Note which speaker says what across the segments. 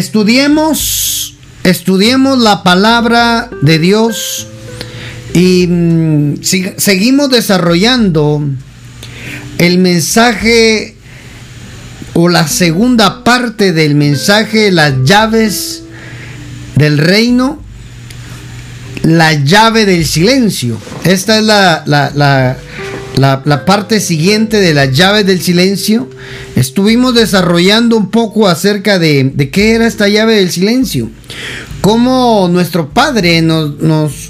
Speaker 1: Estudiemos, estudiemos la palabra de Dios y mm, seguimos desarrollando el mensaje o la segunda parte del mensaje, las llaves del reino, la llave del silencio. Esta es la, parte siguiente de las llaves del silencio. Estuvimos desarrollando un poco acerca de, de qué era esta llave del silencio. Cómo nuestro Padre nos,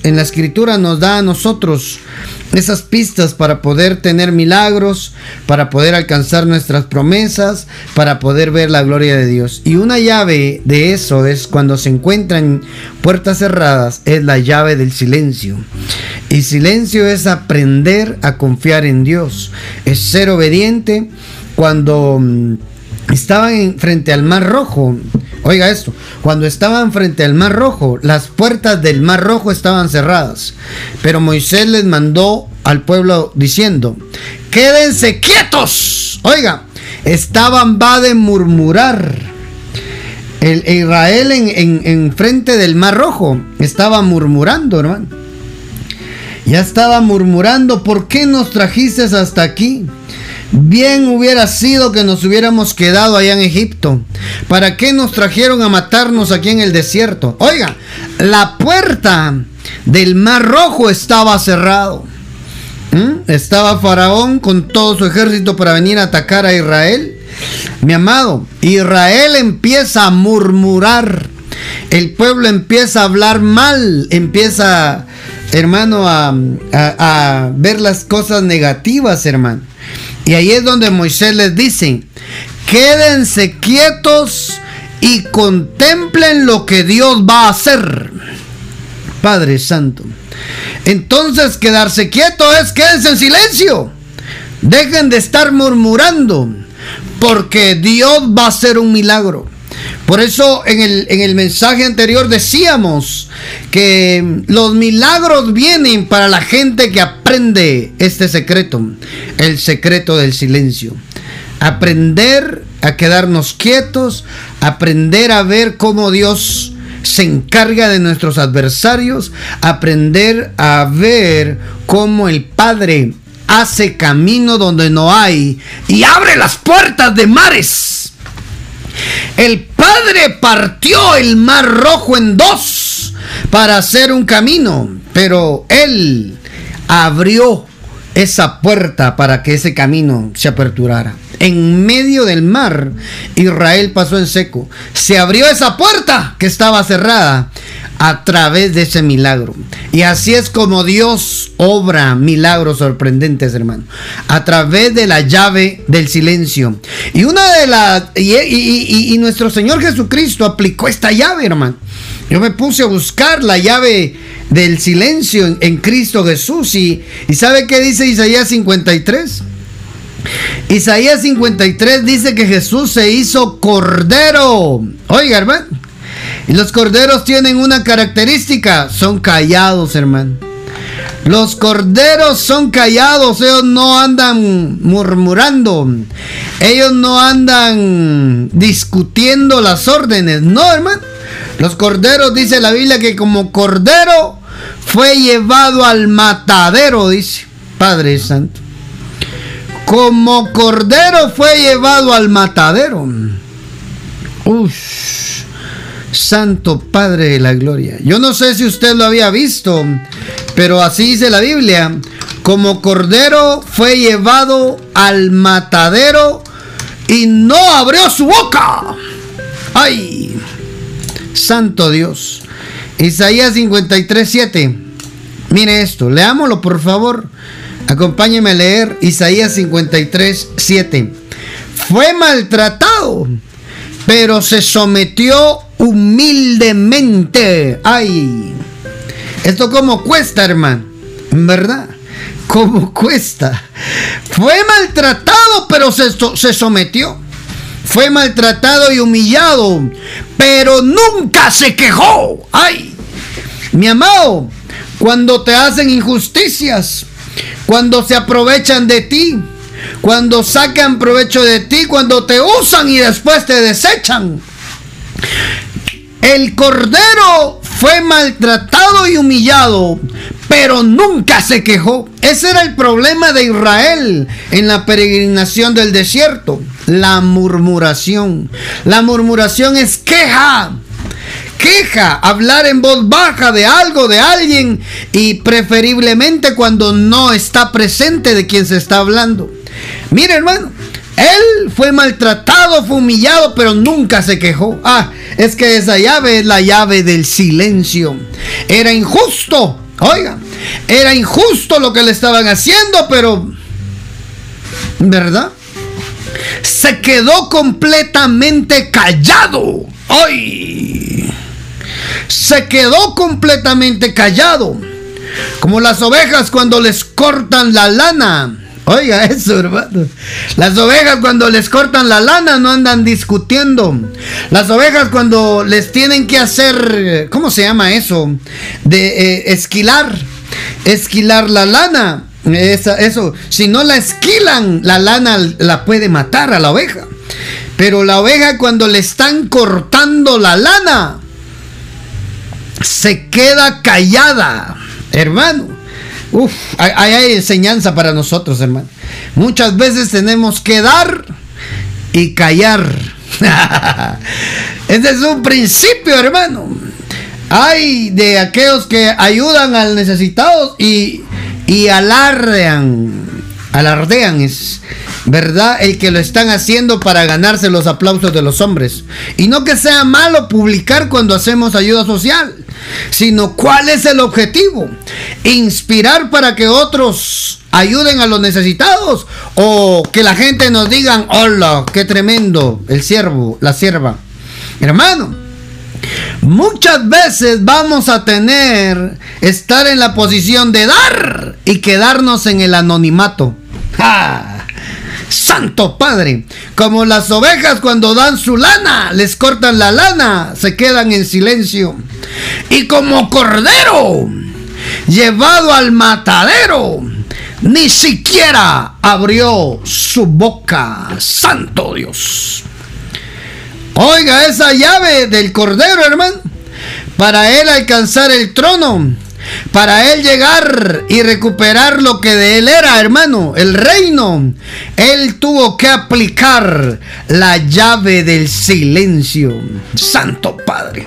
Speaker 1: en la escritura nos da a nosotros esas pistas para poder tener milagros, para poder alcanzar nuestras promesas, para poder ver la gloria de Dios. Y una llave de eso es cuando se encuentran puertas cerradas, es la llave del silencio. Y silencio es aprender a confiar en Dios, es ser obediente cuando mm, estaban frente al mar rojo. Oiga esto, cuando estaban frente al mar rojo, las puertas del mar rojo estaban cerradas, pero Moisés les mandó al pueblo diciendo, quédense quietos. Oiga, estaban va de murmurar. El, Israel en, en frente del mar rojo estaba murmurando, hermano. Ya estaba murmurando, ¿por qué nos trajiste hasta aquí? Bien hubiera sido que nos hubiéramos quedado allá en Egipto. ¿Para qué nos trajeron a matarnos aquí en el desierto? Oiga, la puerta del mar rojo estaba cerrado. ¿Mm? Estaba Faraón con todo su ejército para venir a atacar a Israel. Mi amado, Israel empieza a murmurar. El pueblo empieza a hablar mal, empieza, hermano, a, a ver las cosas negativas, hermano. Y ahí es donde Moisés les dice, quédense quietos y contemplen lo que Dios va a hacer. Padre Santo. Entonces quedarse quieto es quédense en silencio. Dejen de estar murmurando, porque Dios va a hacer un milagro. Por eso en el, en el mensaje anterior decíamos que los milagros vienen para la gente que aprende este secreto, el secreto del silencio. Aprender a quedarnos quietos, aprender a ver cómo Dios se encarga de nuestros adversarios, aprender a ver cómo el Padre hace camino donde no hay y abre las puertas de mares. El Padre partió el mar rojo en dos para hacer un camino, pero Él abrió esa puerta para que ese camino se aperturara. En medio del mar, Israel pasó en seco. Se abrió esa puerta que estaba cerrada a través de ese milagro. Y así es como Dios obra milagros sorprendentes, hermano. A través de la llave del silencio. Y una de las... Y, nuestro Señor Jesucristo aplicó esta llave, hermano. Yo me puse a buscar la llave del silencio en, Cristo Jesús. Y, y ¿sabe qué dice Isaías 53? Isaías 53 dice que Jesús se hizo cordero. Oiga, hermano. Los corderos tienen una característica, son callados, hermano. Los corderos son callados, ellos no andan murmurando, ellos no andan discutiendo las órdenes, no, hermano. Los corderos, dice la Biblia, que como cordero fue llevado al matadero, dice Padre Santo como cordero fue llevado al matadero. Uf, Santo Padre de la Gloria. Yo no sé si usted lo había visto, pero así dice la Biblia. Como cordero fue llevado al matadero y no abrió su boca. ¡Ay! Santo Dios. Isaías 53, 7. Mire esto, leámoslo por favor. Acompáñeme a leer Isaías 53, 7. Fue maltratado, pero se sometió humildemente. Ay, esto como cuesta, hermano, ¿verdad? ¿Cómo cuesta? Fue maltratado, pero se, se sometió. Fue maltratado y humillado, pero nunca se quejó. Ay, mi amado, cuando te hacen injusticias, cuando se aprovechan de ti, cuando sacan provecho de ti, cuando te usan y después te desechan. El cordero fue maltratado y humillado, pero nunca se quejó. Ese era el problema de Israel en la peregrinación del desierto, la murmuración. La murmuración es queja. Queja, hablar en voz baja de algo, de alguien y preferiblemente cuando no está presente de quien se está hablando. Mire hermano, él fue maltratado, fue humillado, pero nunca se quejó. Ah, es que esa llave es la llave del silencio. Era injusto, oiga, era injusto lo que le estaban haciendo, pero, ¿verdad? Se quedó completamente callado. ¡Ay! Se quedó completamente callado. Como las ovejas cuando les cortan la lana Oiga eso, hermano. Las ovejas cuando les cortan la lana no andan discutiendo. Las ovejas cuando les tienen que hacer, ¿cómo se llama eso? De eh, esquilar. Esquilar la lana. Eso, si no la esquilan, la lana la puede matar a la oveja. Pero la oveja cuando le están cortando la lana, se queda callada, hermano. Uf, hay, enseñanza para nosotros, hermano. Muchas veces tenemos que dar y callar. Ese es un principio, hermano. Hay de aquellos que ayudan al necesitado y, y alardean. Alardean es, ¿verdad? El que lo están haciendo para ganarse los aplausos de los hombres. Y no que sea malo publicar cuando hacemos ayuda social sino cuál es el objetivo. Inspirar para que otros ayuden a los necesitados o que la gente nos digan, hola, qué tremendo el siervo, la sierva. Hermano, muchas veces vamos a tener estar en la posición de dar y quedarnos en el anonimato. Santo Padre, como las ovejas cuando dan su lana, les cortan la lana, se quedan en silencio. Y como cordero, llevado al matadero, ni siquiera abrió su boca. Santo Dios. Oiga esa llave del cordero, hermano, para él alcanzar el trono para él llegar y recuperar lo que de él era, hermano, el reino, él tuvo que aplicar la llave del silencio. Santo Padre.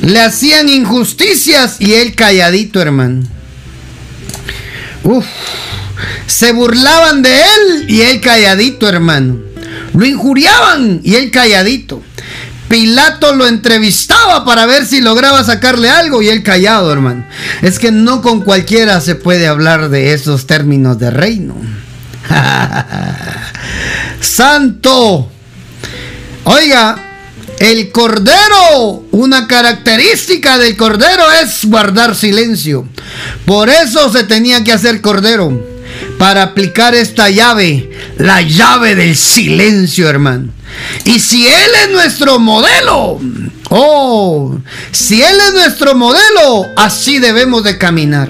Speaker 1: Le hacían injusticias y él calladito, hermano. Uf. Se burlaban de él y él calladito, hermano. Lo injuriaban y él calladito. Pilato lo entrevistaba para ver si lograba sacarle algo y él callado, hermano. Es que no con cualquiera se puede hablar de esos términos de reino. Santo. Oiga, el cordero, una característica del cordero es guardar silencio. Por eso se tenía que hacer cordero. Para aplicar esta llave, la llave del silencio, hermano. Y si Él es nuestro modelo, oh, si Él es nuestro modelo, así debemos de caminar.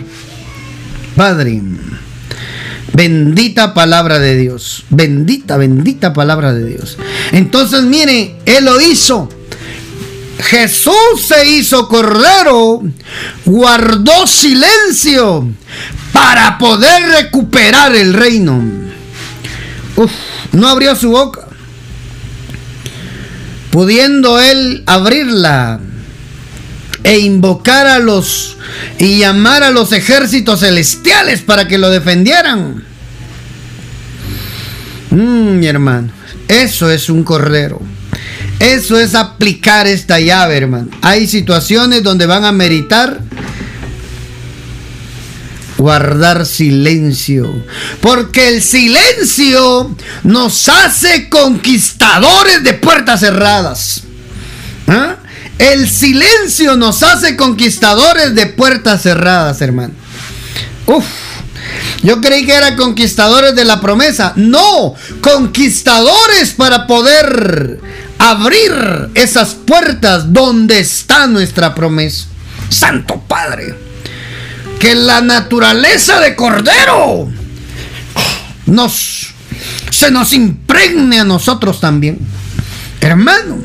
Speaker 1: Padre, bendita palabra de Dios, bendita, bendita palabra de Dios. Entonces, mire, Él lo hizo. Jesús se hizo cordero, guardó silencio para poder recuperar el reino. Uf, no abrió su boca pudiendo él abrirla e invocar a los y llamar a los ejércitos celestiales para que lo defendieran. Mm, mi hermano, eso es un cordero. Eso es aplicar esta llave, hermano. Hay situaciones donde van a meritar guardar silencio. Porque el silencio nos hace conquistadores de puertas cerradas. ¿Ah? El silencio nos hace conquistadores de puertas cerradas, hermano. Uf. Yo creí que eran conquistadores de la promesa. No, conquistadores para poder abrir esas puertas donde está nuestra promesa. Santo Padre que la naturaleza de cordero nos se nos impregne a nosotros también. Hermano,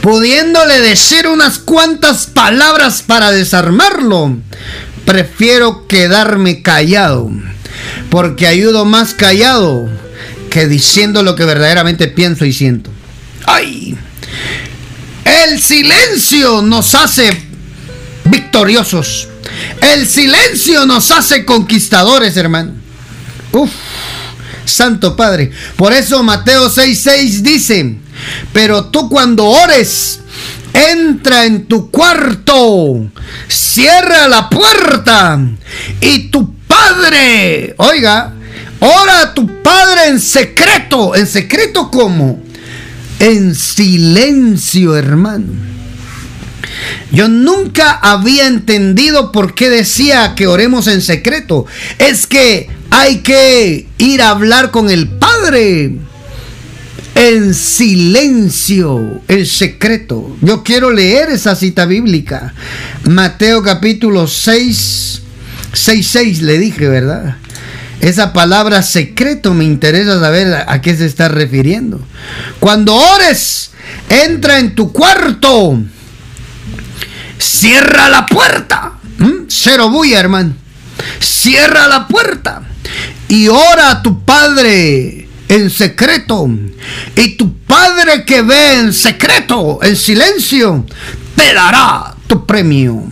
Speaker 1: pudiéndole decir unas cuantas palabras para desarmarlo, prefiero quedarme callado, porque ayudo más callado que diciendo lo que verdaderamente pienso y siento. ¡Ay! El silencio nos hace victoriosos. El silencio nos hace conquistadores, hermano. Uf, Santo Padre. Por eso Mateo 6:6 dice, pero tú cuando ores, entra en tu cuarto, cierra la puerta y tu Padre, oiga, ora a tu Padre en secreto. ¿En secreto cómo? En silencio, hermano. Yo nunca había entendido por qué decía que oremos en secreto. Es que hay que ir a hablar con el Padre en silencio, el secreto. Yo quiero leer esa cita bíblica. Mateo capítulo 6, 6, 6 le dije, ¿verdad? Esa palabra secreto me interesa saber a qué se está refiriendo. Cuando ores, entra en tu cuarto, cierra la puerta. ¿Mm? Cero bulla, hermano. Cierra la puerta y ora a tu Padre en secreto. Y tu Padre que ve en secreto, en silencio, te dará tu premio.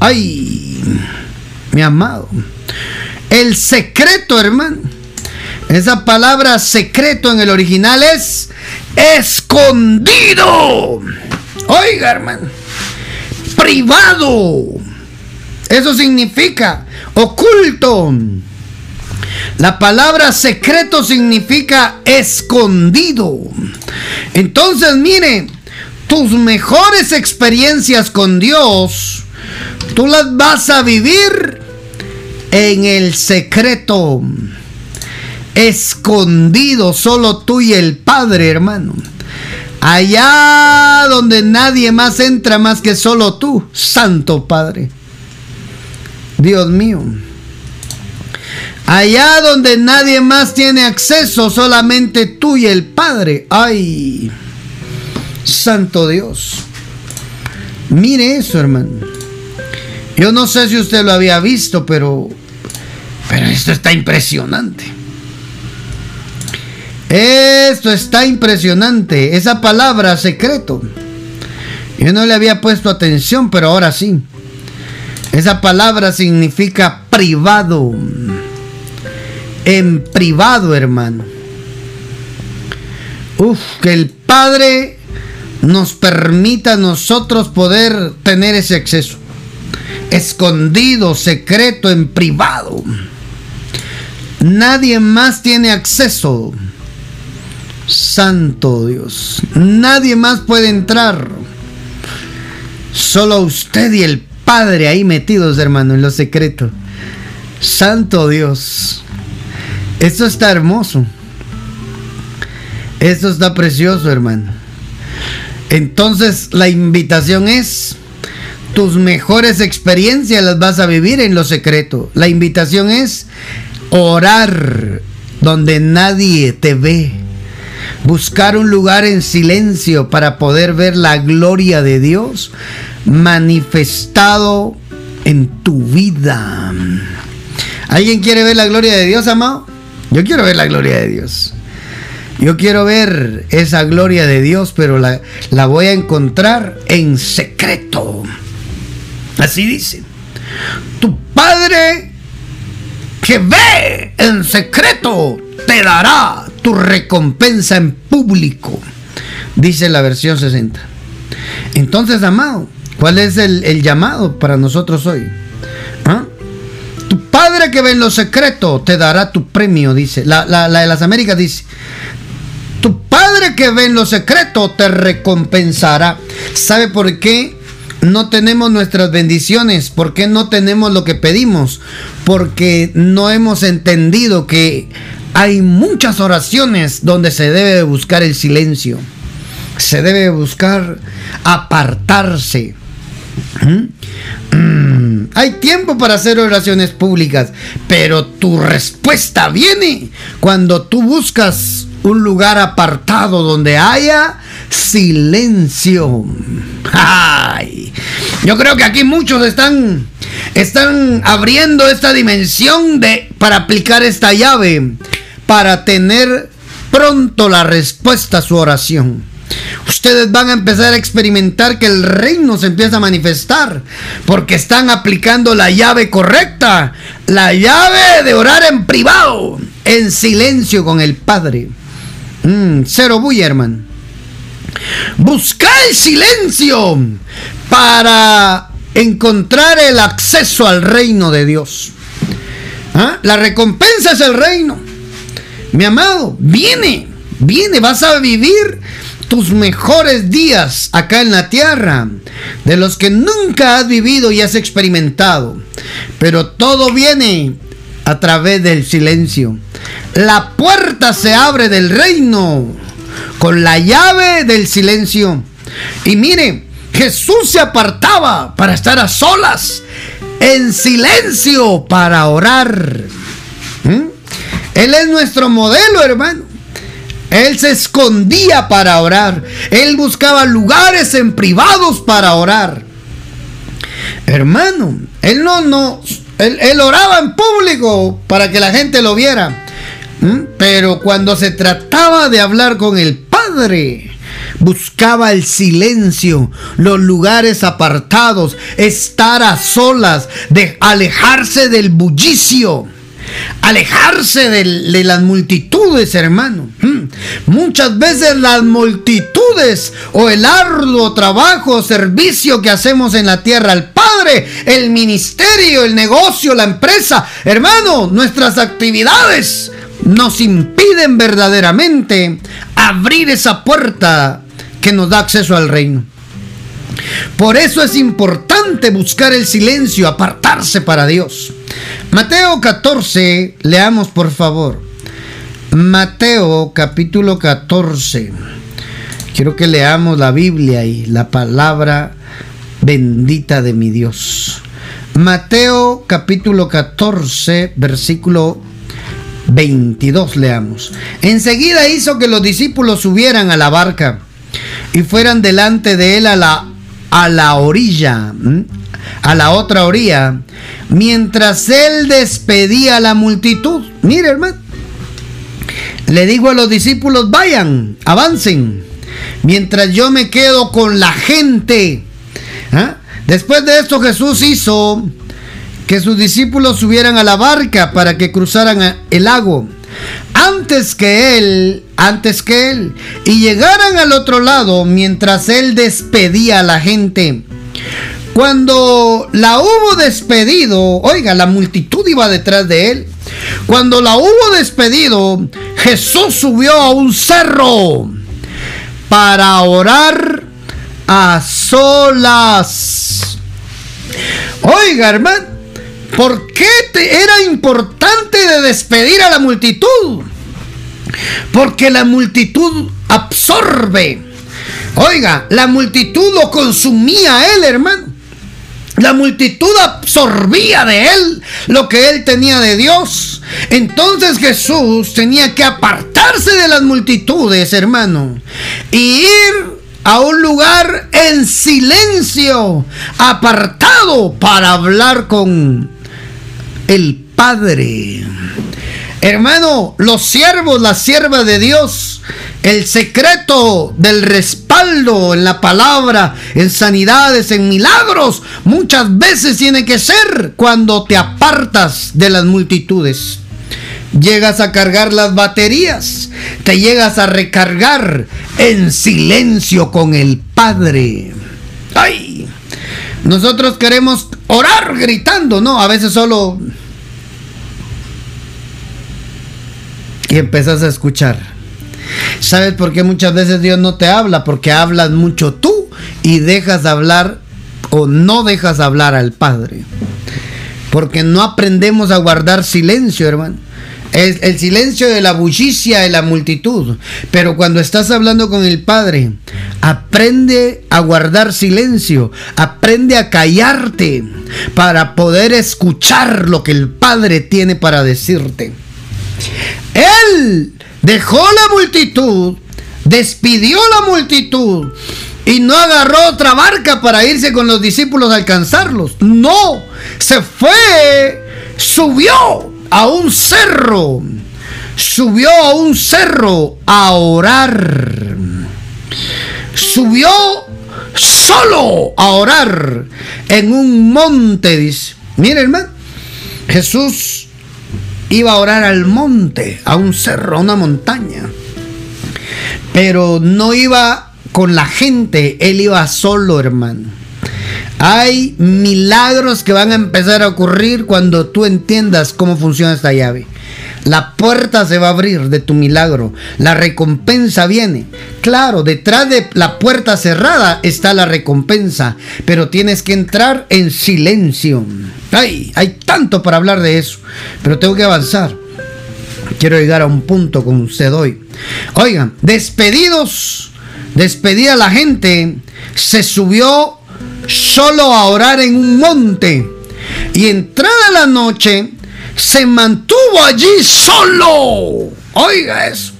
Speaker 1: Ay, mi amado. El secreto, hermano. Esa palabra secreto en el original es escondido. Oiga, hermano. Privado. Eso significa oculto. La palabra secreto significa escondido. Entonces, mire, tus mejores experiencias con Dios, tú las vas a vivir en el secreto, escondido, solo tú y el Padre, hermano. Allá donde nadie más entra más que solo tú, Santo Padre. Dios mío. Allá donde nadie más tiene acceso, solamente tú y el Padre. Ay, Santo Dios. Mire eso, hermano. Yo no sé si usted lo había visto, pero pero esto está impresionante. Esto está impresionante. Esa palabra secreto. Yo no le había puesto atención, pero ahora sí. Esa palabra significa privado. En privado, hermano. Uf, que el Padre nos permita a nosotros poder tener ese acceso. Escondido, secreto, en privado. Nadie más tiene acceso. Santo Dios. Nadie más puede entrar. Solo usted y el Padre ahí metidos, hermano, en lo secreto. Santo Dios. Esto está hermoso. Esto está precioso, hermano. Entonces la invitación es, tus mejores experiencias las vas a vivir en lo secreto. La invitación es, orar donde nadie te ve. Buscar un lugar en silencio para poder ver la gloria de Dios manifestado en tu vida. ¿Alguien quiere ver la gloria de Dios, amado? Yo quiero ver la gloria de Dios. Yo quiero ver esa gloria de Dios, pero la, la voy a encontrar en secreto. Así dice. Tu Padre que ve en secreto te dará tu recompensa en público, dice la versión 60. Entonces, amado, ¿cuál es el, llamado para nosotros hoy? ¿Ah? Que ve en lo secreto te dará tu premio, dice. La, la de las Américas dice, tu Padre que ve en lo secreto te recompensará. ¿Sabe por qué? no tenemos nuestras bendiciones? ¿Por qué no tenemos lo que pedimos? Porque no hemos entendido que hay muchas oraciones donde se debe buscar el silencio. Se debe buscar apartarse. ¿Mm? Hay tiempo para hacer oraciones públicas, pero tu respuesta viene cuando tú buscas un lugar apartado donde haya silencio. Ay, yo creo que aquí muchos están, están abriendo esta dimensión de, para aplicar esta llave, para tener pronto la respuesta a su oración. Ustedes van a empezar a experimentar que el reino se empieza a manifestar porque están aplicando la llave correcta, la llave de orar en privado, en silencio con el Padre. Mm, cero bulla, hermano. Busca el silencio para encontrar el acceso al reino de Dios. ¿Ah? La recompensa es el reino. Mi amado, viene, viene, vas a vivir tus mejores días acá en la tierra, de los que nunca has vivido y has experimentado. Pero todo viene a través del silencio. La puerta se abre del reino con la llave del silencio. Y mire, Jesús se apartaba para estar a solas, en silencio para orar. ¿Mm? Él es nuestro modelo, hermano. Él se escondía para orar. Él buscaba lugares en privados para orar. Hermano, él no, no, él, oraba en público para que la gente lo viera. Pero cuando se trataba de hablar con el Padre, buscaba el silencio, los lugares apartados, estar a solas, de alejarse del bullicio alejarse de, las multitudes, hermano. Hmm. Muchas veces las multitudes o el arduo trabajo o servicio que hacemos en la tierra al Padre, el ministerio, el negocio, la empresa, hermano, nuestras actividades nos impiden verdaderamente abrir esa puerta que nos da acceso al reino. Por eso es importante buscar el silencio, apartarse para Dios. Mateo 14, leamos por favor. Mateo capítulo 14. Quiero que leamos la Biblia y la palabra bendita de mi Dios. Mateo capítulo 14, versículo 22 leamos. Enseguida hizo que los discípulos subieran a la barca y fueran delante de él a la, a la orilla, a la otra orilla, mientras él despedía a la multitud. Mire, hermano, le digo a los discípulos, vayan, avancen, mientras yo me quedo con la gente. ¿Ah? Después de esto Jesús hizo que sus discípulos subieran a la barca para que cruzaran el lago antes que él, antes que él, y llegaran al otro lado mientras él despedía a la gente. Cuando la hubo despedido, oiga, la multitud iba detrás de él. Cuando la hubo despedido, Jesús subió a un cerro para orar a solas. Oiga, hermano, ¿por qué te era importante de despedir a la multitud? Porque la multitud absorbe. Oiga, la multitud lo consumía a él, hermano. La multitud absorbía de él lo que él tenía de Dios. Entonces Jesús tenía que apartarse de las multitudes, hermano, y ir a un lugar en silencio, apartado para hablar con el Padre. Hermano, los siervos, las siervas de Dios, el secreto del respaldo en la palabra, en sanidades, en milagros, muchas veces tiene que ser cuando te apartas de las multitudes. Llegas a cargar las baterías, te llegas a recargar en silencio con el Padre. ¡Ay! Nosotros queremos orar gritando, ¿no? A veces solo y empezás a escuchar. ¿Sabes por qué muchas veces Dios no te habla? Porque hablas mucho tú y dejas de hablar o no dejas hablar al Padre. Porque no aprendemos a guardar silencio, hermano. Es el silencio de la bullicia de la multitud. Pero cuando estás hablando con el Padre, aprende a guardar silencio. Aprende a callarte para poder escuchar lo que el Padre tiene para decirte. Él dejó la multitud despidió la multitud y no agarró otra barca para irse con los discípulos a alcanzarlos. No, se fue, subió a un cerro, subió a un cerro a orar. Subió solo a orar en un monte, dice. Hermano, Jesús iba a orar al monte, a un cerro, a una montaña. Pero no iba con la gente, él iba solo, hermano. Hay milagros que van a empezar a ocurrir cuando tú entiendas cómo funciona esta llave. La puerta se va a abrir de tu milagro. La recompensa viene. Claro, detrás de la puerta cerrada está la recompensa. Pero tienes que entrar en silencio. Ay, hay tanto para hablar de eso. Pero tengo que avanzar. Quiero llegar a un punto con usted hoy. Oigan, despedidos. Despedida la gente. Se subió solo a orar en un monte. Y entrada la noche se mantuvo allí solo. Oiga eso.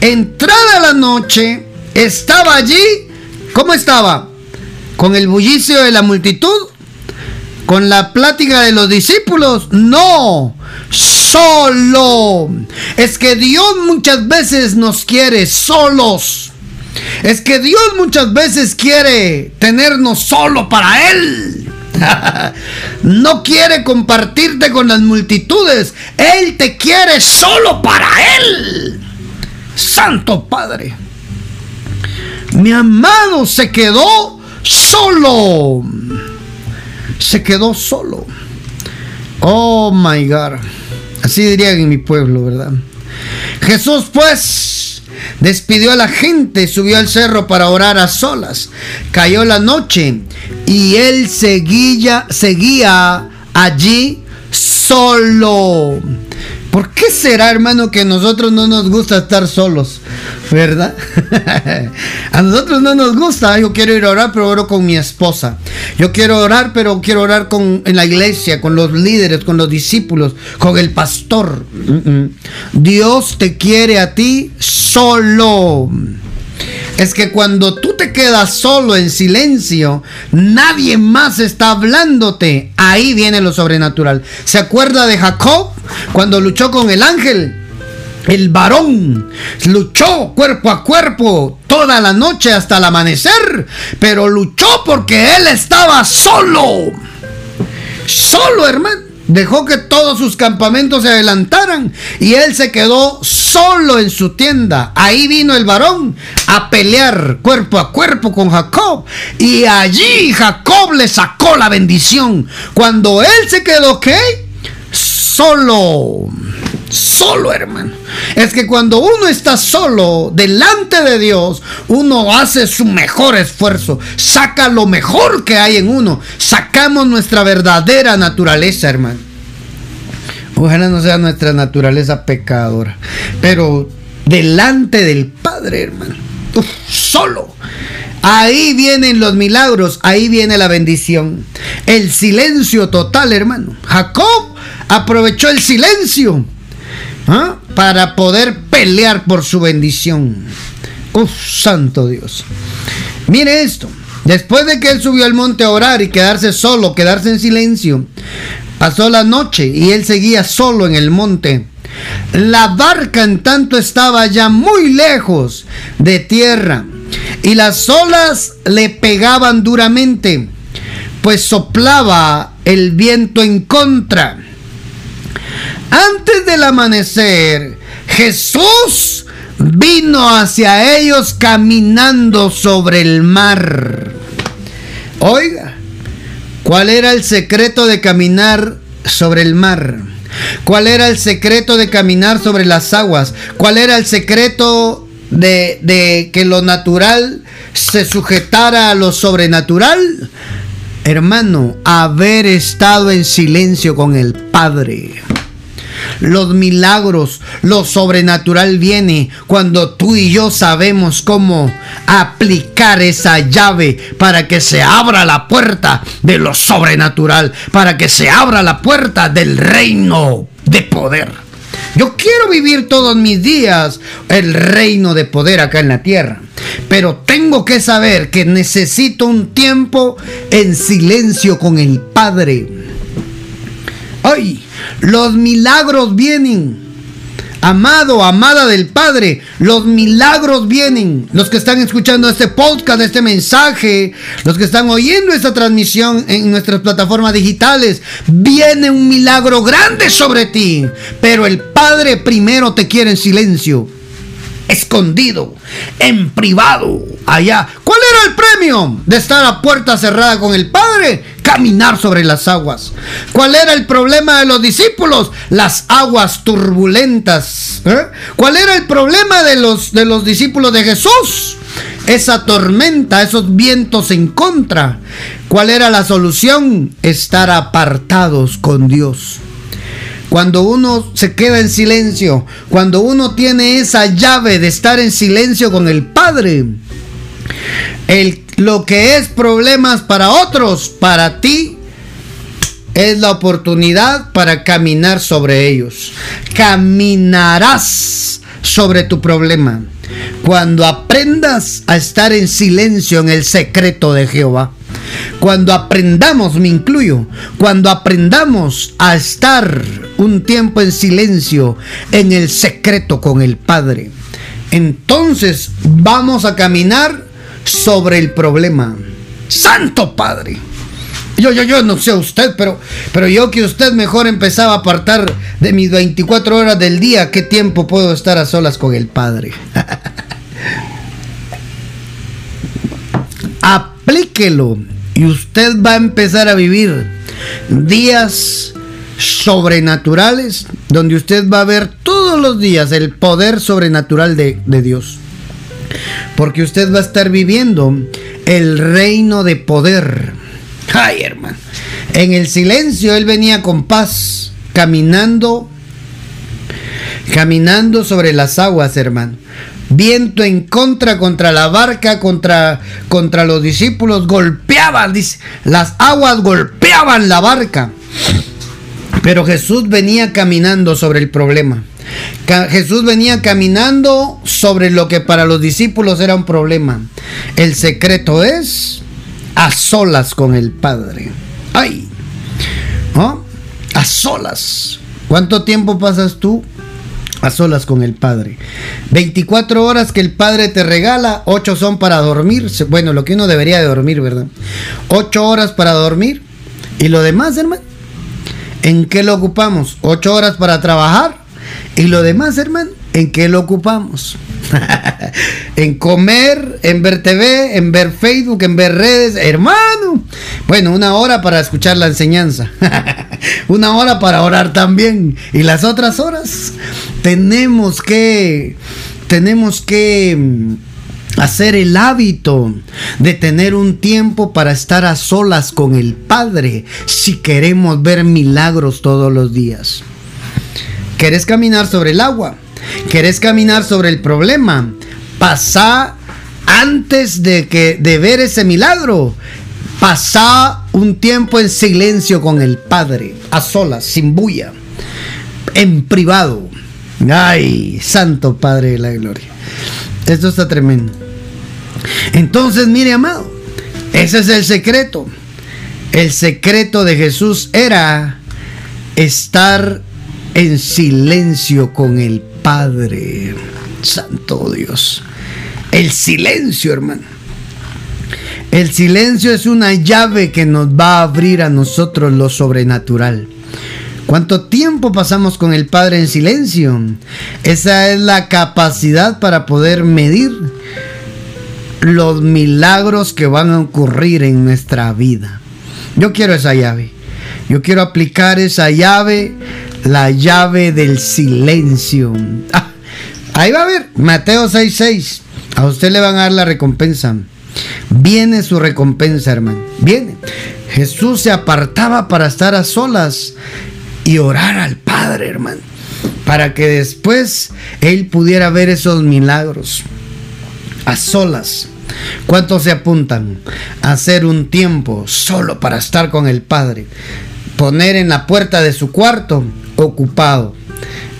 Speaker 1: Entrada la noche, estaba allí. ¿Cómo estaba? ¿Con el bullicio de la multitud? ¿Con la plática de los discípulos? No, solo. Es que Dios muchas veces nos quiere solos. Es que Dios muchas veces quiere tenernos solo para Él. no quiere compartirte con las multitudes. Él te quiere solo para Él. Santo Padre. Mi amado se quedó solo. Se quedó solo. Oh my God. Así dirían en mi pueblo, ¿verdad? Jesús pues despidió a la gente, subió al cerro para orar a solas. Cayó la noche y él seguía, seguía allí solo. ¿Por qué será, hermano, que a nosotros no nos gusta estar solos? ¿Verdad? a nosotros no nos gusta. Yo quiero ir a orar, pero oro con mi esposa. Yo quiero orar, pero quiero orar con, en la iglesia, con los líderes, con los discípulos, con el pastor. Dios te quiere a ti solo es que cuando tú te quedas solo en silencio, nadie más está hablándote. Ahí viene lo sobrenatural. ¿Se acuerda de Jacob cuando luchó con el ángel? El varón luchó cuerpo a cuerpo toda la noche hasta el amanecer, pero luchó porque él estaba solo. Solo, hermano dejó que todos sus campamentos se adelantaran y él se quedó solo en su tienda. Ahí vino el varón a pelear cuerpo a cuerpo con Jacob y allí Jacob le sacó la bendición. Cuando él se quedó, ¿qué? Solo. Solo, hermano. Es que cuando uno está solo delante de Dios, uno hace su mejor esfuerzo, saca lo mejor que hay en uno, sacamos nuestra verdadera naturaleza, hermano. Ojalá no sea nuestra naturaleza pecadora, pero delante del Padre, hermano. solo. Ahí vienen los milagros, ahí viene la bendición. El silencio total, hermano. Jacob aprovechó el silencio ¿ah? para poder pelear por su bendición. Uf, santo Dios. Mire esto. Después de que él subió al monte a orar y quedarse solo, quedarse en silencio, pasó la noche y él seguía solo en el monte. La barca en tanto estaba ya muy lejos de tierra y las olas le pegaban duramente, pues soplaba el viento en contra. Antes del amanecer, Jesús vino hacia ellos caminando sobre el mar. Oiga, ¿cuál era el secreto de caminar sobre el mar? ¿Cuál era el secreto de caminar sobre las aguas? ¿Cuál era el secreto de, de que lo natural se sujetara a lo sobrenatural? Hermano, haber estado en silencio con el Padre los milagros, lo sobrenatural viene cuando tú y yo sabemos cómo aplicar esa llave para que se abra la puerta de lo sobrenatural, para que se abra la puerta del reino de poder. Yo quiero vivir todos mis días el reino de poder acá en la tierra. Pero tengo que saber que necesito un tiempo en silencio con el Padre. Ay, los milagros vienen Amado, amada del Padre, los milagros vienen. Los que están escuchando este podcast, este mensaje, los que están oyendo esta transmisión en nuestras plataformas digitales, viene un milagro grande sobre ti. Pero el Padre primero te quiere en silencio escondido, en privado, allá. ¿Cuál era el premio de estar a puerta cerrada con el Padre? Caminar sobre las aguas. ¿Cuál era el problema de los discípulos? Las aguas turbulentas. ¿eh? ¿Cuál era el problema de los, de los discípulos de Jesús? Esa tormenta, esos vientos en contra. ¿Cuál era la solución? Estar apartados con Dios. Cuando uno se queda en silencio, cuando uno tiene esa llave de estar en silencio con el Padre, el, lo que es problemas para otros, para ti, es la oportunidad para caminar sobre ellos. Caminarás sobre tu problema cuando aprendas a estar en silencio en el secreto de Jehová. Cuando aprendamos, me incluyo, cuando aprendamos a estar un tiempo en silencio en el secreto con el Padre, entonces vamos a caminar sobre el problema. Santo Padre. Yo, yo, yo no sé usted, pero, pero yo que usted mejor empezaba a apartar de mis 24 horas del día, ¿qué tiempo puedo estar a solas con el Padre? Aplíquelo y usted va a empezar a vivir días sobrenaturales donde usted va a ver todos los días el poder sobrenatural de, de Dios. Porque usted va a estar viviendo el reino de poder. Ay, hermano. En el silencio él venía con paz, caminando, caminando sobre las aguas, hermano viento en contra contra la barca, contra, contra los discípulos, golpeaban, dice, las aguas golpeaban la barca. Pero Jesús venía caminando sobre el problema. Jesús venía caminando sobre lo que para los discípulos era un problema. El secreto es a solas con el Padre. ¡Ay! ¿No? A solas. ¿Cuánto tiempo pasas tú a solas con el Padre. 24 horas que el Padre te regala, 8 son para dormir. Bueno, lo que uno debería de dormir, ¿verdad? 8 horas para dormir. ¿Y lo demás, hermano? ¿En qué lo ocupamos? 8 horas para trabajar. ¿Y lo demás, hermano? ¿En qué lo ocupamos? en comer, en ver TV, en ver Facebook, en ver redes, hermano. Bueno, una hora para escuchar la enseñanza. una hora para orar también. Y las otras horas tenemos que, tenemos que mm, hacer el hábito de tener un tiempo para estar a solas con el Padre si queremos ver milagros todos los días. ¿Querés caminar sobre el agua? ¿Querés caminar sobre el problema? Pasá antes de que de ver ese milagro. Pasá un tiempo en silencio con el Padre, a solas, sin bulla, en privado. Ay, Santo Padre de la Gloria. Esto está tremendo. Entonces, mire, amado, ese es el secreto. El secreto de Jesús era estar en silencio con el Padre. Santo Dios. El silencio, hermano. El silencio es una llave que nos va a abrir a nosotros lo sobrenatural. ¿Cuánto tiempo pasamos con el Padre en silencio? Esa es la capacidad para poder medir los milagros que van a ocurrir en nuestra vida. Yo quiero esa llave. Yo quiero aplicar esa llave la llave del silencio. Ah, ahí va a ver, Mateo 6:6. A usted le van a dar la recompensa. Viene su recompensa, hermano. Viene. Jesús se apartaba para estar a solas y orar al Padre, hermano. Para que después Él pudiera ver esos milagros. A solas. ¿Cuántos se apuntan a hacer un tiempo solo para estar con el Padre? Poner en la puerta de su cuarto ocupado.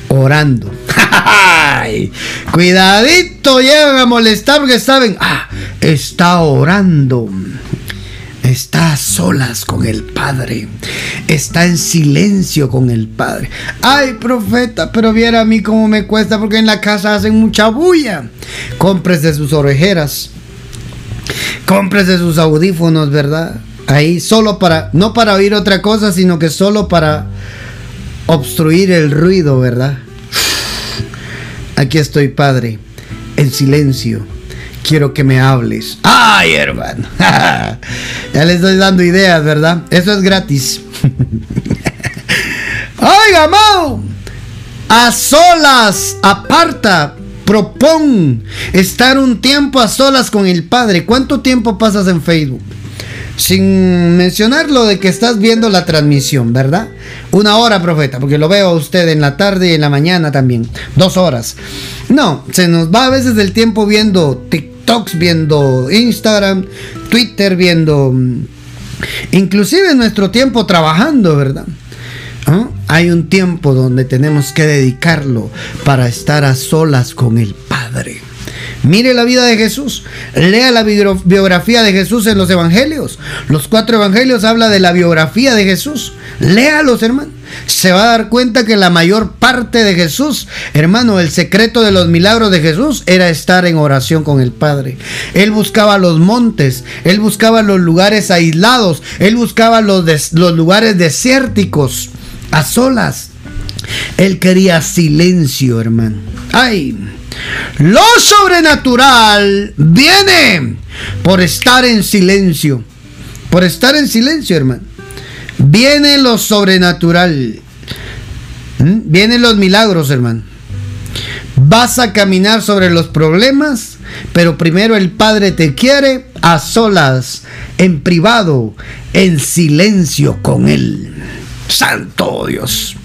Speaker 1: orando. Cuidadito, llegan a molestar porque saben, ah, está orando. Está a solas con el Padre. Está en silencio con el Padre. Ay, profeta, pero viera a mí cómo me cuesta porque en la casa hacen mucha bulla. de sus orejeras. De sus audífonos, ¿verdad? Ahí solo para, no para oír otra cosa, sino que solo para obstruir el ruido, ¿verdad? Aquí estoy, Padre, en silencio quiero que me hables. Ay, hermano. ya le estoy dando ideas, ¿verdad? Eso es gratis. Oiga, amado. A solas, aparta, propón estar un tiempo a solas con el Padre. ¿Cuánto tiempo pasas en Facebook? Sin mencionar lo de que estás viendo la transmisión, ¿verdad? Una hora, profeta, porque lo veo a usted en la tarde y en la mañana también. Dos horas. No, se nos va a veces el tiempo viendo TikTok viendo Instagram, Twitter, viendo mm, inclusive nuestro tiempo trabajando, ¿verdad? ¿Ah? Hay un tiempo donde tenemos que dedicarlo para estar a solas con el Padre. Mire la vida de Jesús. Lea la biografía de Jesús en los evangelios. Los cuatro evangelios habla de la biografía de Jesús. Léalos, hermano. Se va a dar cuenta que la mayor parte de Jesús, hermano, el secreto de los milagros de Jesús era estar en oración con el Padre. Él buscaba los montes, él buscaba los lugares aislados, él buscaba los, los lugares desérticos, a solas. Él quería silencio, hermano. Ay, lo sobrenatural viene por estar en silencio. Por estar en silencio, hermano. Viene lo sobrenatural. ¿Mm? Vienen los milagros, hermano. Vas a caminar sobre los problemas, pero primero el Padre te quiere a solas, en privado, en silencio con Él. Santo Dios.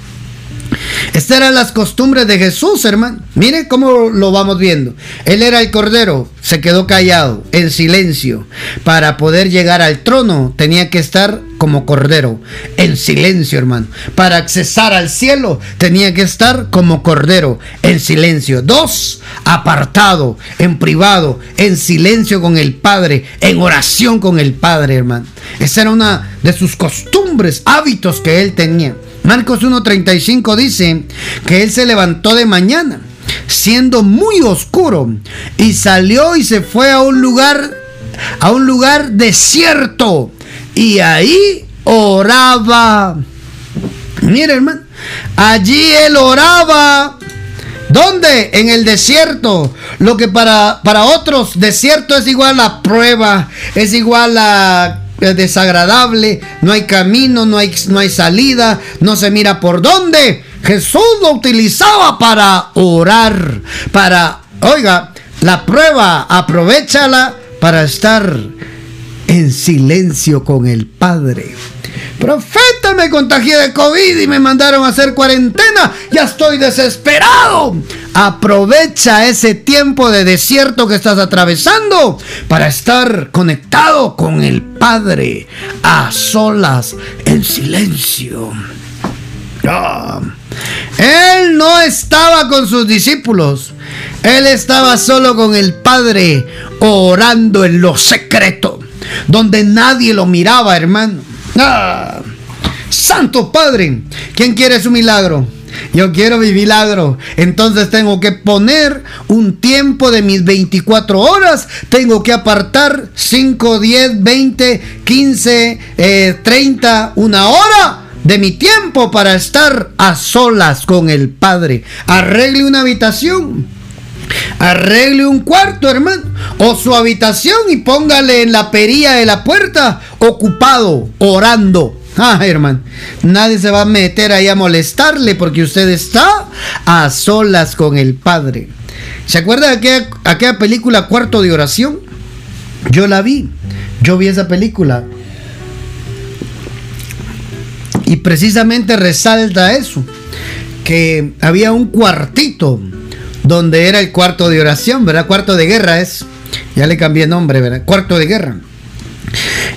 Speaker 1: Estas eran las costumbres de Jesús, hermano. Mire cómo lo vamos viendo. Él era el cordero, se quedó callado, en silencio. Para poder llegar al trono tenía que estar como cordero, en silencio, hermano. Para accesar al cielo tenía que estar como cordero, en silencio. Dos, apartado, en privado, en silencio con el Padre, en oración con el Padre, hermano. Esa era una de sus costumbres, hábitos que él tenía. Marcos 1.35 dice que él se levantó de mañana, siendo muy oscuro, y salió y se fue a un lugar, a un lugar desierto, y ahí oraba. Mire, hermano, allí él oraba. ¿Dónde? En el desierto. Lo que para, para otros desierto es igual a prueba, es igual a desagradable, no hay camino, no hay, no hay salida, no se mira por dónde. Jesús lo utilizaba para orar, para, oiga, la prueba, aprovechala para estar en silencio con el Padre. Profeta, me contagié de COVID y me mandaron a hacer cuarentena. Ya estoy desesperado. Aprovecha ese tiempo de desierto que estás atravesando para estar conectado con el Padre a solas, en silencio. Ah. Él no estaba con sus discípulos. Él estaba solo con el Padre orando en lo secreto, donde nadie lo miraba, hermano. Ah. Santo Padre, ¿quién quiere su milagro? Yo quiero mi milagro. Entonces tengo que poner un tiempo de mis 24 horas. Tengo que apartar 5, 10, 20, 15, 30, una hora de mi tiempo para estar a solas con el Padre. Arregle una habitación. Arregle un cuarto, hermano. O su habitación y póngale en la perilla de la puerta ocupado, orando Ah, hermano, nadie se va a meter ahí a molestarle porque usted está a solas con el Padre. ¿Se acuerda de aquella, aquella película Cuarto de Oración? Yo la vi, yo vi esa película. Y precisamente resalta eso, que había un cuartito donde era el cuarto de oración, ¿verdad? Cuarto de guerra es, ya le cambié nombre, ¿verdad? Cuarto de guerra.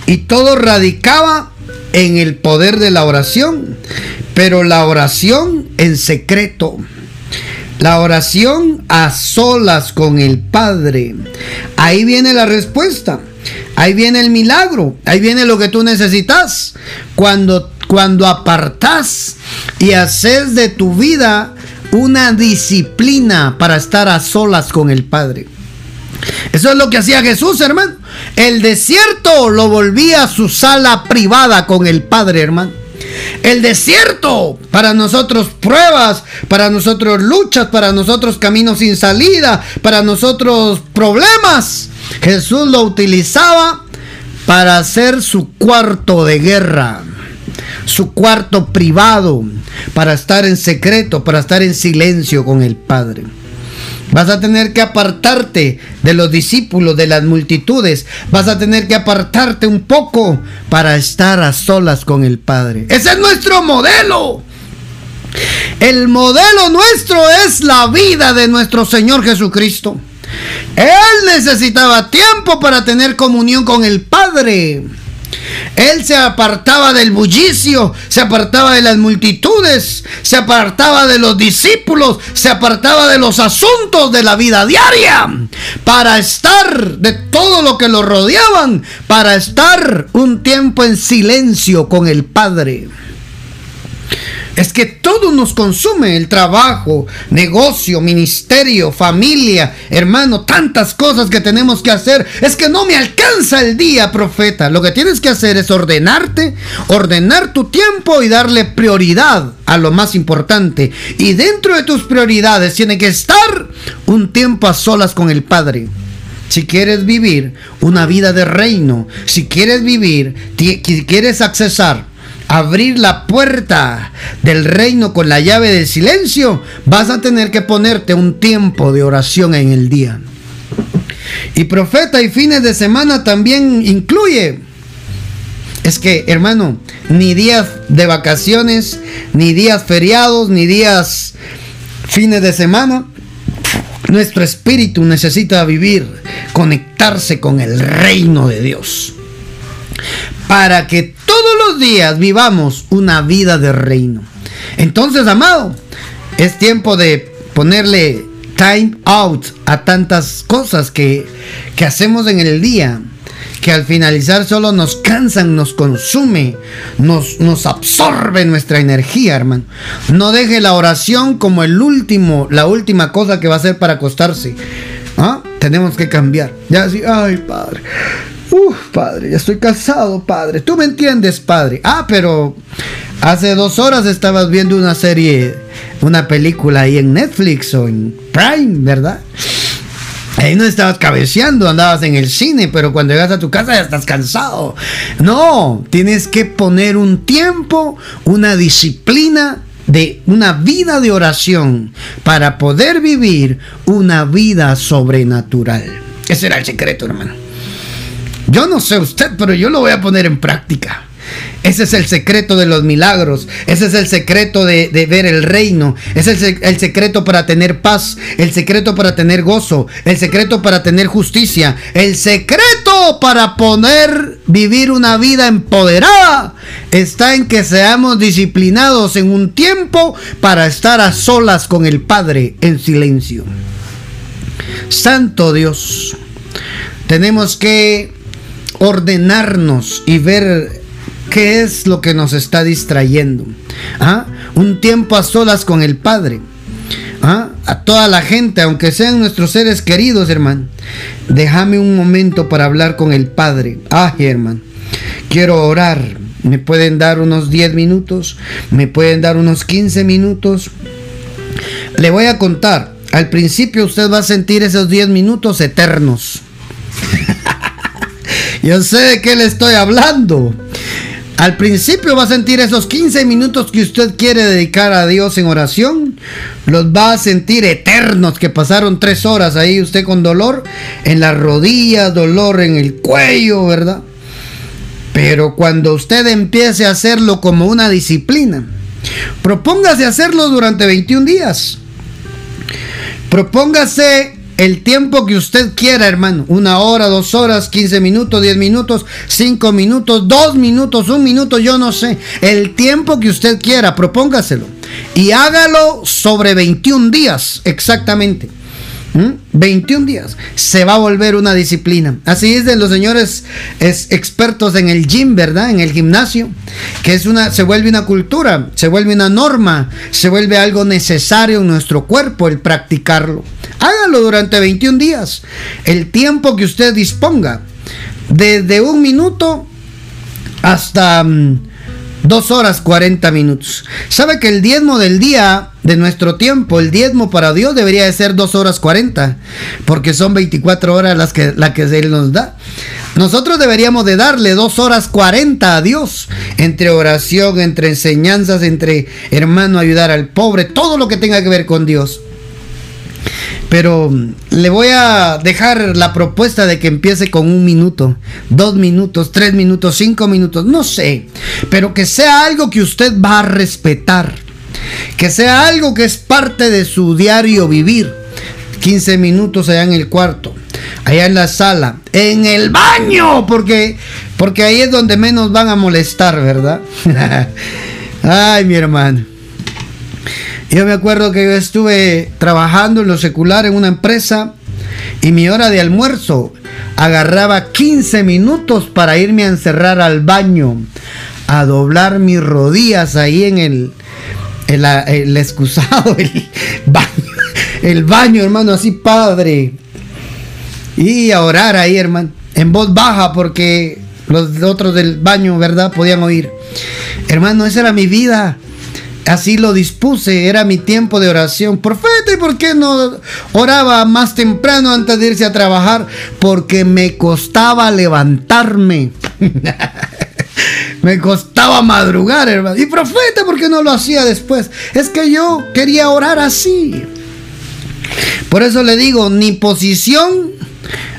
Speaker 1: Y todo radicaba en el poder de la oración, pero la oración en secreto. La oración a solas con el Padre. Ahí viene la respuesta. Ahí viene el milagro. Ahí viene lo que tú necesitas. Cuando, cuando apartas y haces de tu vida una disciplina para estar a solas con el Padre. Eso es lo que hacía Jesús, hermano. El desierto lo volvía a su sala privada con el Padre, hermano. El desierto, para nosotros pruebas, para nosotros luchas, para nosotros caminos sin salida, para nosotros problemas. Jesús lo utilizaba para hacer su cuarto de guerra, su cuarto privado, para estar en secreto, para estar en silencio con el Padre. Vas a tener que apartarte de los discípulos, de las multitudes. Vas a tener que apartarte un poco para estar a solas con el Padre. Ese es nuestro modelo. El modelo nuestro es la vida de nuestro Señor Jesucristo. Él necesitaba tiempo para tener comunión con el Padre. Él se apartaba del bullicio, se apartaba de las multitudes, se apartaba de los discípulos, se apartaba de los asuntos de la vida diaria, para estar de todo lo que lo rodeaban, para estar un tiempo en silencio con el Padre. Es que todo nos consume, el trabajo, negocio, ministerio, familia, hermano, tantas cosas que tenemos que hacer. Es que no me alcanza el día, profeta. Lo que tienes que hacer es ordenarte, ordenar tu tiempo y darle prioridad a lo más importante. Y dentro de tus prioridades tiene que estar un tiempo a solas con el Padre. Si quieres vivir una vida de reino, si quieres vivir, si quieres accesar abrir la puerta del reino con la llave del silencio, vas a tener que ponerte un tiempo de oración en el día. Y profeta y fines de semana también incluye. Es que, hermano, ni días de vacaciones, ni días feriados, ni días fines de semana. Nuestro espíritu necesita vivir, conectarse con el reino de Dios. Para que días vivamos una vida de reino. Entonces, amado, es tiempo de ponerle time out a tantas cosas que, que hacemos en el día que al finalizar solo nos cansan, nos consume, nos, nos absorbe nuestra energía, hermano. No deje la oración como el último, la última cosa que va a hacer para acostarse. ¿Ah? Tenemos que cambiar. Ya así, ay, padre. Uf, padre, ya estoy cansado, padre. Tú me entiendes, padre. Ah, pero hace dos horas estabas viendo una serie, una película ahí en Netflix o en Prime, ¿verdad? Ahí no estabas cabeceando, andabas en el cine, pero cuando llegas a tu casa ya estás cansado. No, tienes que poner un tiempo, una disciplina de una vida de oración para poder vivir una vida sobrenatural. Ese era el secreto, hermano. Yo no sé usted, pero yo lo voy a poner en práctica. Ese es el secreto de los milagros. Ese es el secreto de, ver el reino. Ese es el, secreto para tener paz. El secreto para tener gozo. El secreto para tener justicia. El secreto para poder vivir una vida empoderada está en que seamos disciplinados en un tiempo para estar a solas con el Padre en silencio. Santo Dios. Tenemos que ordenarnos y ver qué es lo que nos está distrayendo. ¿Ah? Un tiempo a solas con el Padre. ¿Ah? A toda la gente, aunque sean nuestros seres queridos, hermano. Déjame un momento para hablar con el Padre. Ay, hermano. Quiero orar. Me pueden dar unos 10 minutos. Me pueden dar unos 15 minutos. Le voy a contar. Al principio usted va a sentir esos 10 minutos eternos. Yo sé de qué le estoy hablando. Al principio va a sentir esos 15 minutos que usted quiere dedicar a Dios en oración. Los va a sentir eternos que pasaron tres horas ahí usted con dolor en las rodillas, dolor en el cuello, ¿verdad? Pero cuando usted empiece a hacerlo como una disciplina, propóngase hacerlo durante 21 días. Propóngase el tiempo que usted quiera, hermano. Una hora, dos horas, quince minutos, diez minutos, cinco minutos, dos minutos, un minuto, yo no sé. El tiempo que usted quiera, propóngaselo. y hágalo sobre 21 días exactamente. 21 días. Se va a volver una disciplina. Así es de los señores es, expertos en el gym, ¿verdad? En el gimnasio. Que es una, se vuelve una cultura, se vuelve una norma, se vuelve algo necesario en nuestro cuerpo el practicarlo. Hágalo durante 21 días. El tiempo que usted disponga. Desde un minuto hasta... Mm, Dos horas 40 minutos. ¿Sabe que el diezmo del día de nuestro tiempo, el diezmo para Dios debería de ser dos horas 40? Porque son 24 horas las que, la que Él nos da. Nosotros deberíamos de darle dos horas 40 a Dios. Entre oración, entre enseñanzas, entre hermano ayudar al pobre, todo lo que tenga que ver con Dios. Pero le voy a dejar la propuesta de que empiece con un minuto, dos minutos, tres minutos, cinco minutos, no sé. Pero que sea algo que usted va a respetar. Que sea algo que es parte de su diario vivir. 15 minutos allá en el cuarto, allá en la sala, en el baño, porque, porque ahí es donde menos van a molestar, ¿verdad? Ay, mi hermano. Yo me acuerdo que yo estuve trabajando en lo secular en una empresa y mi hora de almuerzo agarraba 15 minutos para irme a encerrar al baño, a doblar mis rodillas ahí en el, el, excusado, el baño, el baño, hermano, así padre. Y a orar ahí, hermano, en voz baja porque los otros del baño, ¿verdad? Podían oír. Hermano, esa era mi vida. Así lo dispuse, era mi tiempo de oración. Profeta, ¿y por qué no oraba más temprano antes de irse a trabajar? Porque me costaba levantarme. me costaba madrugar, hermano. Y profeta, ¿por qué no lo hacía después? Es que yo quería orar así. Por eso le digo, ni posición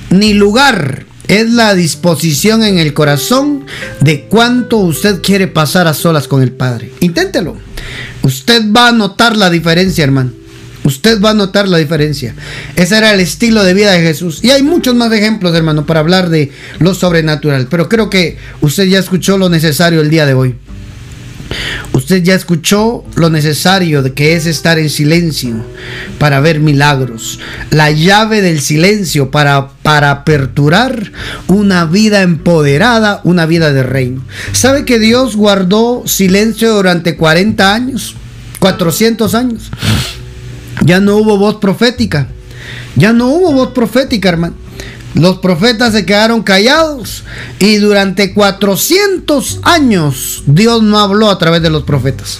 Speaker 1: ni lugar. Es la disposición en el corazón de cuánto usted quiere pasar a solas con el Padre. Inténtelo. Usted va a notar la diferencia, hermano. Usted va a notar la diferencia. Ese era el estilo de vida de Jesús. Y hay muchos más ejemplos, hermano, para hablar de lo sobrenatural. Pero creo que usted ya escuchó lo necesario el día de hoy. Usted ya escuchó lo necesario de que es estar en silencio para ver milagros. La llave del silencio para, para aperturar una vida empoderada, una vida de reino. ¿Sabe que Dios guardó silencio durante 40 años? 400 años. Ya no hubo voz profética. Ya no hubo voz profética, hermano. Los profetas se quedaron callados y durante 400 años Dios no habló a través de los profetas.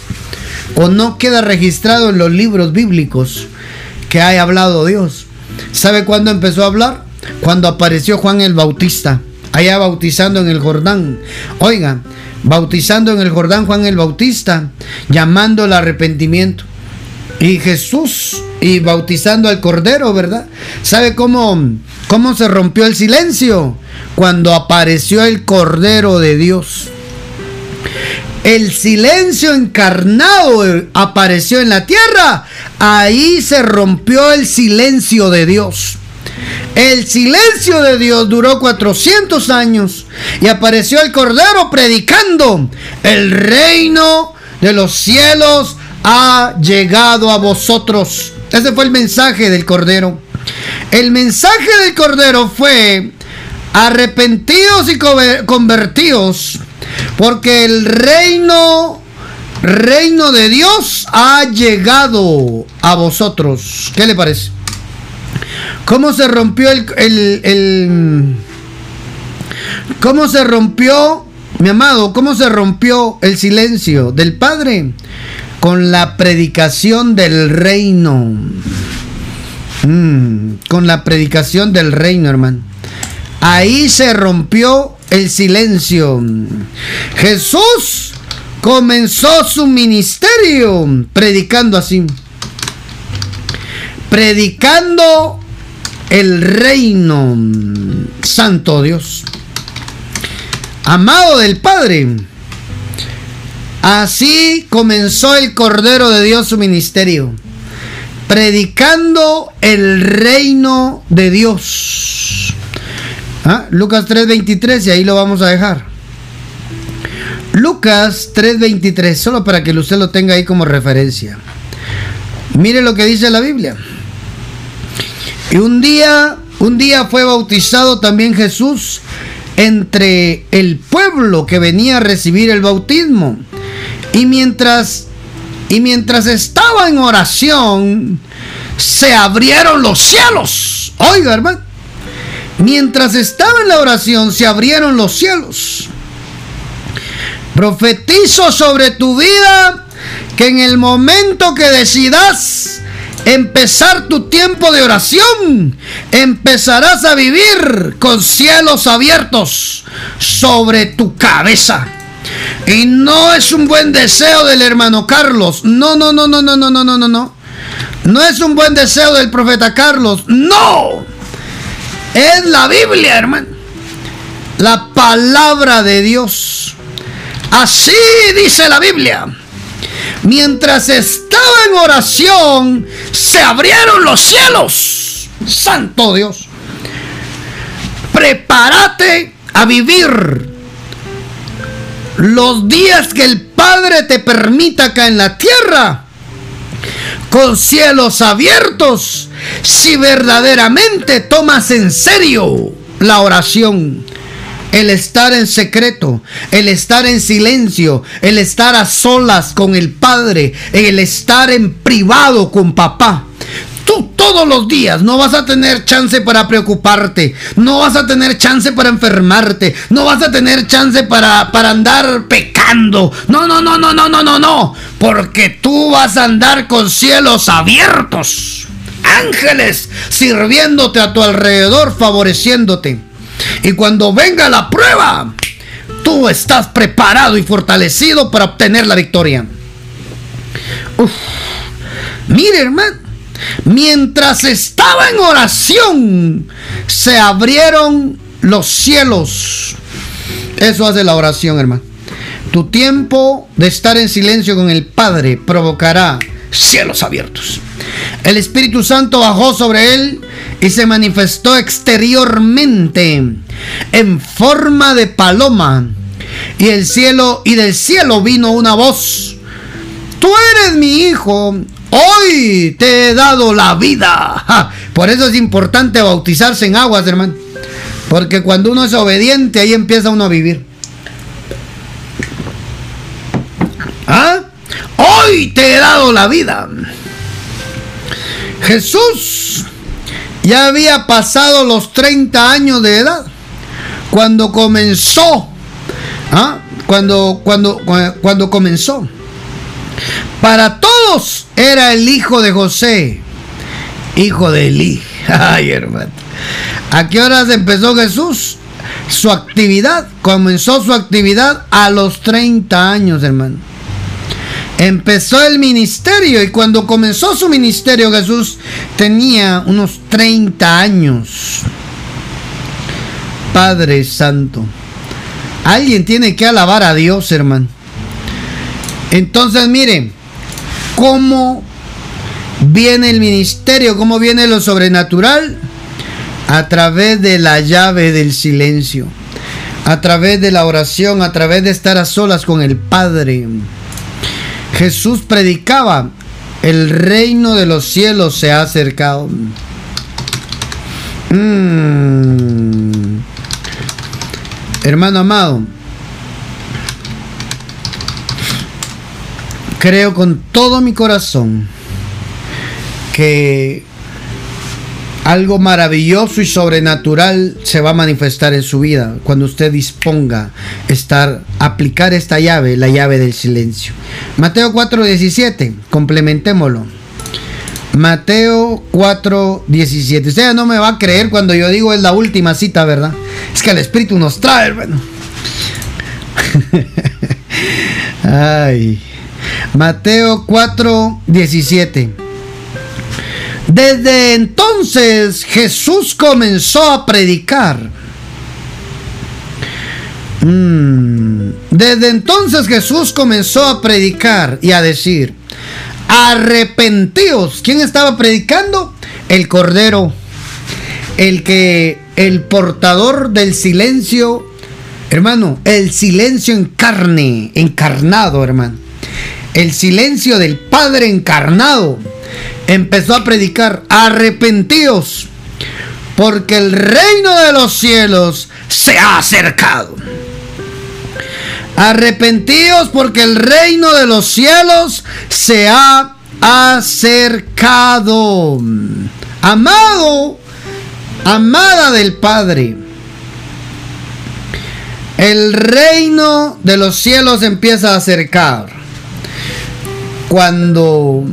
Speaker 1: O no queda registrado en los libros bíblicos que haya hablado Dios. ¿Sabe cuándo empezó a hablar? Cuando apareció Juan el Bautista, allá bautizando en el Jordán. Oiga, bautizando en el Jordán Juan el Bautista, llamando al arrepentimiento. Y Jesús y bautizando al Cordero, ¿verdad? ¿Sabe cómo ¿Cómo se rompió el silencio? Cuando apareció el Cordero de Dios. El silencio encarnado apareció en la tierra. Ahí se rompió el silencio de Dios. El silencio de Dios duró 400 años y apareció el Cordero predicando. El reino de los cielos ha llegado a vosotros. Ese fue el mensaje del Cordero. El mensaje del Cordero fue, arrepentidos y convertidos, porque el reino, reino de Dios ha llegado a vosotros. ¿Qué le parece? ¿Cómo se rompió el, el, el cómo se rompió, mi amado, cómo se rompió el silencio del Padre? Con la predicación del reino. Mm, con la predicación del reino, hermano. Ahí se rompió el silencio. Jesús comenzó su ministerio predicando así. Predicando el reino santo Dios. Amado del Padre. Así comenzó el Cordero de Dios su ministerio predicando el reino de Dios. ¿Ah? Lucas 3:23 y ahí lo vamos a dejar. Lucas 3:23, solo para que usted lo tenga ahí como referencia. Mire lo que dice la Biblia. Y un día, un día fue bautizado también Jesús entre el pueblo que venía a recibir el bautismo. Y mientras y mientras estaba en oración, se abrieron los cielos. Oiga, hermano. Mientras estaba en la oración, se abrieron los cielos. Profetizo sobre tu vida que en el momento que decidas empezar tu tiempo de oración, empezarás a vivir con cielos abiertos sobre tu cabeza. Y no es un buen deseo del hermano Carlos. No, no, no, no, no, no, no, no, no, no. No es un buen deseo del profeta Carlos. No. Es la Biblia, hermano. La palabra de Dios. Así dice la Biblia. Mientras estaba en oración, se abrieron los cielos. Santo Dios. Prepárate a vivir los días que el Padre te permita acá en la tierra, con cielos abiertos, si verdaderamente tomas en serio la oración, el estar en secreto, el estar en silencio, el estar a solas con el Padre, el estar en privado con papá. Todos los días no vas a tener chance para preocuparte, no vas a tener chance para enfermarte, no vas a tener chance para, para andar pecando. No, no, no, no, no, no, no, no. Porque tú vas a andar con cielos abiertos. Ángeles sirviéndote a tu alrededor, favoreciéndote. Y cuando venga la prueba, tú estás preparado y fortalecido para obtener la victoria. Uf. Mire, hermano Mientras estaba en oración, se abrieron los cielos. Eso hace la oración, hermano. Tu tiempo de estar en silencio con el Padre provocará cielos abiertos. El Espíritu Santo bajó sobre él y se manifestó exteriormente en forma de paloma. Y el cielo y del cielo vino una voz. Tú eres mi hijo, Hoy te he dado la vida. Por eso es importante bautizarse en aguas, hermano. Porque cuando uno es obediente, ahí empieza uno a vivir. ¿Ah? Hoy te he dado la vida. Jesús ya había pasado los 30 años de edad cuando comenzó. ¿ah? Cuando, cuando, cuando comenzó. Para todos era el hijo de José, hijo de Eli. Ay, hermano. ¿A qué horas empezó Jesús? Su actividad, comenzó su actividad a los 30 años, hermano. Empezó el ministerio y cuando comenzó su ministerio Jesús tenía unos 30 años. Padre Santo. Alguien tiene que alabar a Dios, hermano. Entonces, miren, cómo viene el ministerio, cómo viene lo sobrenatural a través de la llave del silencio, a través de la oración, a través de estar a solas con el Padre. Jesús predicaba, el reino de los cielos se ha acercado. Mm. Hermano amado, creo con todo mi corazón que algo maravilloso y sobrenatural se va a manifestar en su vida cuando usted disponga estar aplicar esta llave, la llave del silencio. Mateo 4:17, complementémoslo. Mateo 4:17. Usted no me va a creer cuando yo digo es la última cita, ¿verdad? Es que el Espíritu nos trae, hermano. Ay. Mateo 4, 17. Desde entonces Jesús comenzó a predicar. Mm. Desde entonces Jesús comenzó a predicar y a decir, arrepentíos. ¿Quién estaba predicando? El Cordero, el que, el portador del silencio Hermano, el silencio en carne, encarnado, hermano. El silencio del Padre encarnado empezó a predicar, arrepentíos, porque el reino de los cielos se ha acercado. Arrepentíos porque el reino de los cielos se ha acercado. Amado, amada del Padre. El reino de los cielos empieza a acercar cuando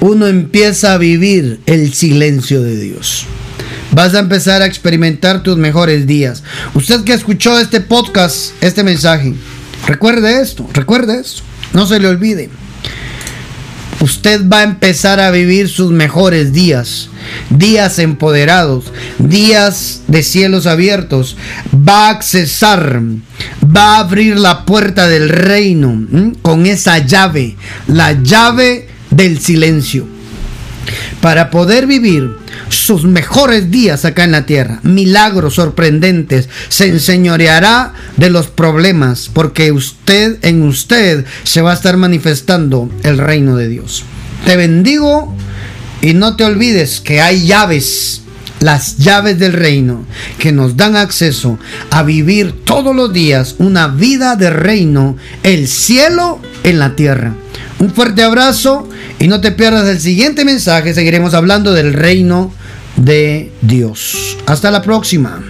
Speaker 1: uno empieza a vivir el silencio de Dios. Vas a empezar a experimentar tus mejores días. Usted que escuchó este podcast, este mensaje, recuerde esto, recuerde esto, no se le olvide. Usted va a empezar a vivir sus mejores días, días empoderados, días de cielos abiertos. Va a accesar, va a abrir la puerta del reino con esa llave, la llave del silencio. Para poder vivir sus mejores días acá en la tierra, milagros sorprendentes, se enseñoreará de los problemas, porque usted en usted se va a estar manifestando el reino de Dios. Te bendigo y no te olvides que hay llaves las llaves del reino que nos dan acceso a vivir todos los días una vida de reino, el cielo en la tierra. Un fuerte abrazo y no te pierdas el siguiente mensaje. Seguiremos hablando del reino de Dios. Hasta la próxima.